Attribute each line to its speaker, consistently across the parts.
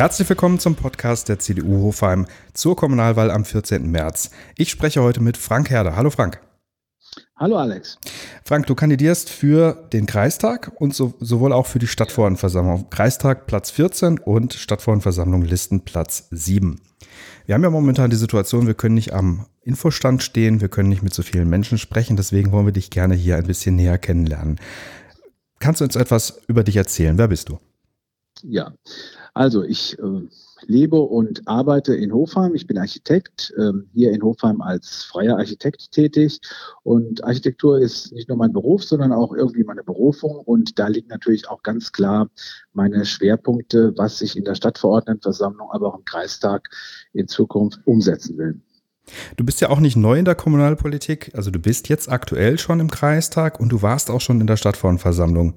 Speaker 1: Herzlich willkommen zum Podcast der CDU Hofheim zur Kommunalwahl am 14. März. Ich spreche heute mit Frank Herder. Hallo Frank.
Speaker 2: Hallo Alex.
Speaker 1: Frank, du kandidierst für den Kreistag und so, sowohl auch für die Stadtverordnetenversammlung. Kreistag Platz 14 und Stadtverordnetenversammlung Listen Platz 7. Wir haben ja momentan die Situation, wir können nicht am Infostand stehen, wir können nicht mit so vielen Menschen sprechen, deswegen wollen wir dich gerne hier ein bisschen näher kennenlernen. Kannst du uns etwas über dich erzählen? Wer bist du?
Speaker 2: Ja, also ich äh, lebe und arbeite in Hofheim. Ich bin Architekt, äh, hier in Hofheim als freier Architekt tätig. Und Architektur ist nicht nur mein Beruf, sondern auch irgendwie meine Berufung. Und da liegen natürlich auch ganz klar meine Schwerpunkte, was ich in der Stadtverordnetenversammlung, aber auch im Kreistag in Zukunft umsetzen will.
Speaker 1: Du bist ja auch nicht neu in der Kommunalpolitik, also du bist jetzt aktuell schon im Kreistag und du warst auch schon in der Stadtverordnetenversammlung.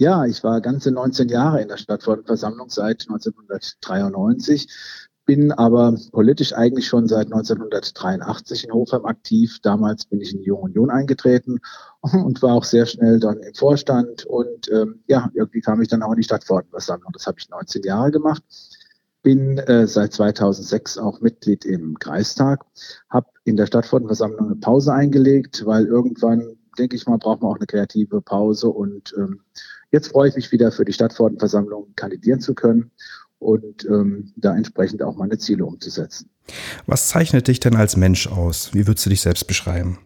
Speaker 2: Ja, ich war ganze 19 Jahre in der Stadtverordnetenversammlung seit 1993, bin aber politisch eigentlich schon seit 1983 in Hofheim aktiv. Damals bin ich in die Junge Union eingetreten und war auch sehr schnell dann im Vorstand. Und ähm, ja, irgendwie kam ich dann auch in die Stadtverordnetenversammlung. Das habe ich 19 Jahre gemacht. Bin äh, seit 2006 auch Mitglied im Kreistag, habe in der Stadtverordnetenversammlung eine Pause eingelegt, weil irgendwann, denke ich mal, braucht man auch eine kreative Pause und ähm, Jetzt freue ich mich wieder für die Stadtverordnetenversammlung kandidieren zu können und ähm, da entsprechend auch meine Ziele umzusetzen.
Speaker 1: Was zeichnet dich denn als Mensch aus? Wie würdest du dich selbst beschreiben?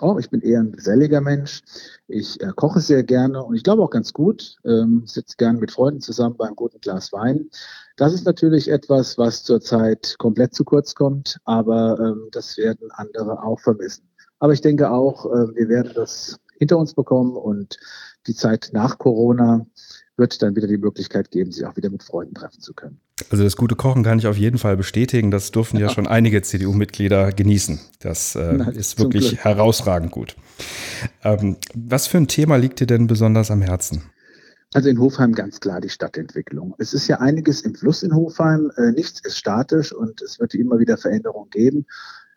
Speaker 2: Oh, ich bin eher ein geselliger Mensch. Ich äh, koche sehr gerne und ich glaube auch ganz gut. Ähm, sitze gerne mit Freunden zusammen bei einem guten Glas Wein. Das ist natürlich etwas, was zurzeit komplett zu kurz kommt, aber ähm, das werden andere auch vermissen. Aber ich denke auch, äh, wir werden das hinter uns bekommen und die Zeit nach Corona wird dann wieder die Möglichkeit geben, sich auch wieder mit Freunden treffen zu können.
Speaker 1: Also das gute Kochen kann ich auf jeden Fall bestätigen. Das durften ja, ja schon einige CDU-Mitglieder genießen. Das äh, Na, ist wirklich Glück. herausragend gut. Ähm, was für ein Thema liegt dir denn besonders am Herzen?
Speaker 2: Also in Hofheim ganz klar die Stadtentwicklung. Es ist ja einiges im Fluss in Hofheim. Äh, nichts ist statisch und es wird immer wieder Veränderungen geben.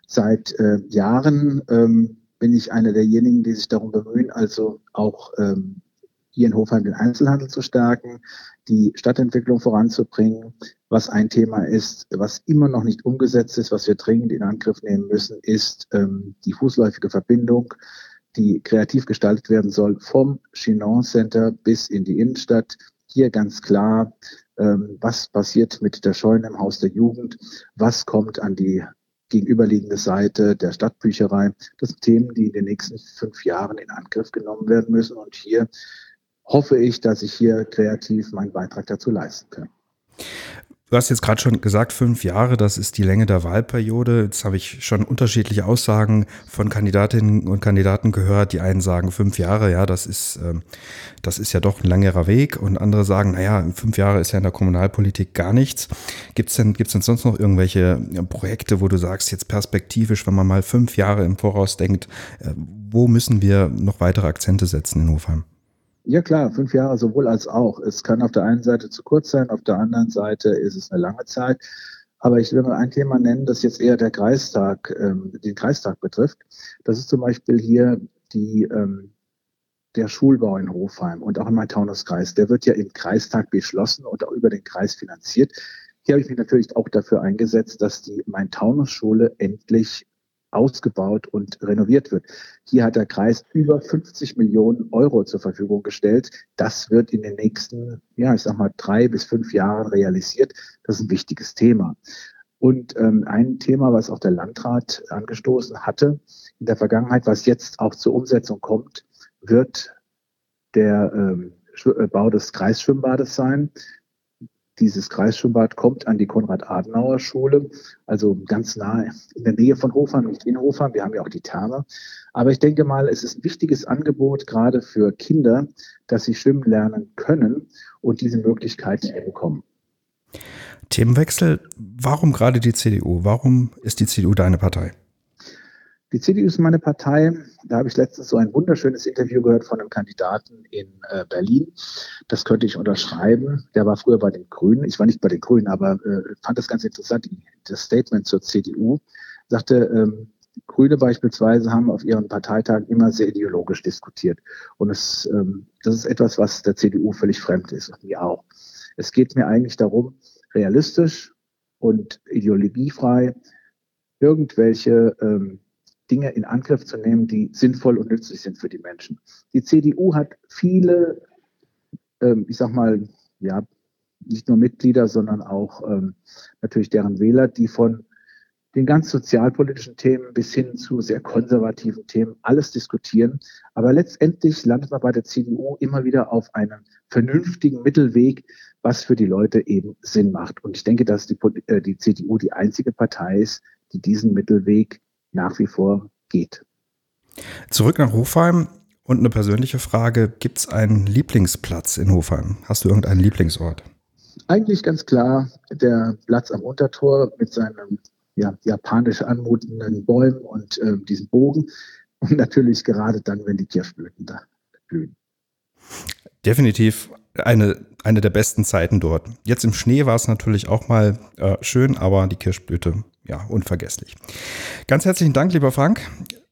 Speaker 2: Seit äh, Jahren ähm, bin ich einer derjenigen, die sich darum bemühen, also auch ähm, hier in Hofheim den Einzelhandel zu stärken, die Stadtentwicklung voranzubringen. Was ein Thema ist, was immer noch nicht umgesetzt ist, was wir dringend in Angriff nehmen müssen, ist ähm, die fußläufige Verbindung, die kreativ gestaltet werden soll vom Chinon Center bis in die Innenstadt. Hier ganz klar, ähm, was passiert mit der Scheune im Haus der Jugend, was kommt an die gegenüberliegende Seite der Stadtbücherei. Das sind Themen, die in den nächsten fünf Jahren in Angriff genommen werden müssen. Und hier hoffe ich, dass ich hier kreativ meinen Beitrag dazu leisten kann.
Speaker 1: Du hast jetzt gerade schon gesagt, fünf Jahre, das ist die Länge der Wahlperiode. Jetzt habe ich schon unterschiedliche Aussagen von Kandidatinnen und Kandidaten gehört. Die einen sagen fünf Jahre, ja, das ist, ähm, das ist ja doch ein längerer Weg. Und andere sagen, naja, fünf Jahre ist ja in der Kommunalpolitik gar nichts. Gibt es denn, gibt's denn sonst noch irgendwelche Projekte, wo du sagst, jetzt perspektivisch, wenn man mal fünf Jahre im Voraus denkt, äh, wo müssen wir noch weitere Akzente setzen in Hofheim?
Speaker 2: Ja klar, fünf Jahre sowohl als auch. Es kann auf der einen Seite zu kurz sein, auf der anderen Seite ist es eine lange Zeit. Aber ich will mal ein Thema nennen, das jetzt eher der Kreistag, ähm, den Kreistag betrifft. Das ist zum Beispiel hier die, ähm, der Schulbau in Hofheim und auch in meinem Taunuskreis. Der wird ja im Kreistag beschlossen und auch über den Kreis finanziert. Hier habe ich mich natürlich auch dafür eingesetzt, dass die Main-Taunus-Schule endlich ausgebaut und renoviert wird. Hier hat der Kreis über 50 Millionen Euro zur Verfügung gestellt. Das wird in den nächsten, ja, ich sag mal, drei bis fünf Jahren realisiert. Das ist ein wichtiges Thema. Und ähm, ein Thema, was auch der Landrat angestoßen hatte in der Vergangenheit, was jetzt auch zur Umsetzung kommt, wird der ähm, äh, Bau des Kreisschwimmbades sein. Dieses Kreisschwimmbad kommt an die Konrad-Adenauer-Schule, also ganz nahe in der Nähe von Hofheim, nicht in Hofheim. Wir haben ja auch die Therme. Aber ich denke mal, es ist ein wichtiges Angebot gerade für Kinder, dass sie schwimmen lernen können und diese Möglichkeit bekommen.
Speaker 1: Themenwechsel. Warum gerade die CDU? Warum ist die CDU deine Partei?
Speaker 2: Die CDU ist meine Partei. Da habe ich letztens so ein wunderschönes Interview gehört von einem Kandidaten in äh, Berlin. Das könnte ich unterschreiben. Der war früher bei den Grünen. Ich war nicht bei den Grünen, aber äh, fand das ganz interessant. Das Statement zur CDU sagte, ähm, Grüne beispielsweise haben auf ihren Parteitagen immer sehr ideologisch diskutiert. Und es, ähm, das ist etwas, was der CDU völlig fremd ist und mir auch. Es geht mir eigentlich darum, realistisch und ideologiefrei irgendwelche ähm, Dinge in Angriff zu nehmen, die sinnvoll und nützlich sind für die Menschen. Die CDU hat viele, ähm, ich sag mal, ja, nicht nur Mitglieder, sondern auch ähm, natürlich deren Wähler, die von den ganz sozialpolitischen Themen bis hin zu sehr konservativen Themen alles diskutieren. Aber letztendlich landet man bei der CDU immer wieder auf einem vernünftigen Mittelweg, was für die Leute eben Sinn macht. Und ich denke, dass die, äh, die CDU die einzige Partei ist, die diesen Mittelweg nach wie vor geht.
Speaker 1: Zurück nach Hofheim und eine persönliche Frage. Gibt es einen Lieblingsplatz in Hofheim? Hast du irgendeinen Lieblingsort?
Speaker 2: Eigentlich ganz klar der Platz am Untertor mit seinem ja, japanisch anmutenden Bäumen und äh, diesen Bogen. Und natürlich gerade dann, wenn die Kirschblüten da blühen.
Speaker 1: Definitiv eine, eine der besten Zeiten dort. Jetzt im Schnee war es natürlich auch mal äh, schön, aber die Kirschblüte, ja, unvergesslich. Ganz herzlichen Dank, lieber Frank.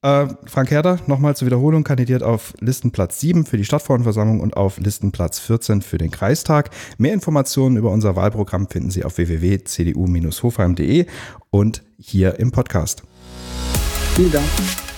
Speaker 1: Äh, Frank Herder, nochmal zur Wiederholung, kandidiert auf Listenplatz 7 für die Stadtverordnetenversammlung und auf Listenplatz 14 für den Kreistag. Mehr Informationen über unser Wahlprogramm finden Sie auf www.cdu-hofheim.de und hier im Podcast.
Speaker 2: Vielen Dank.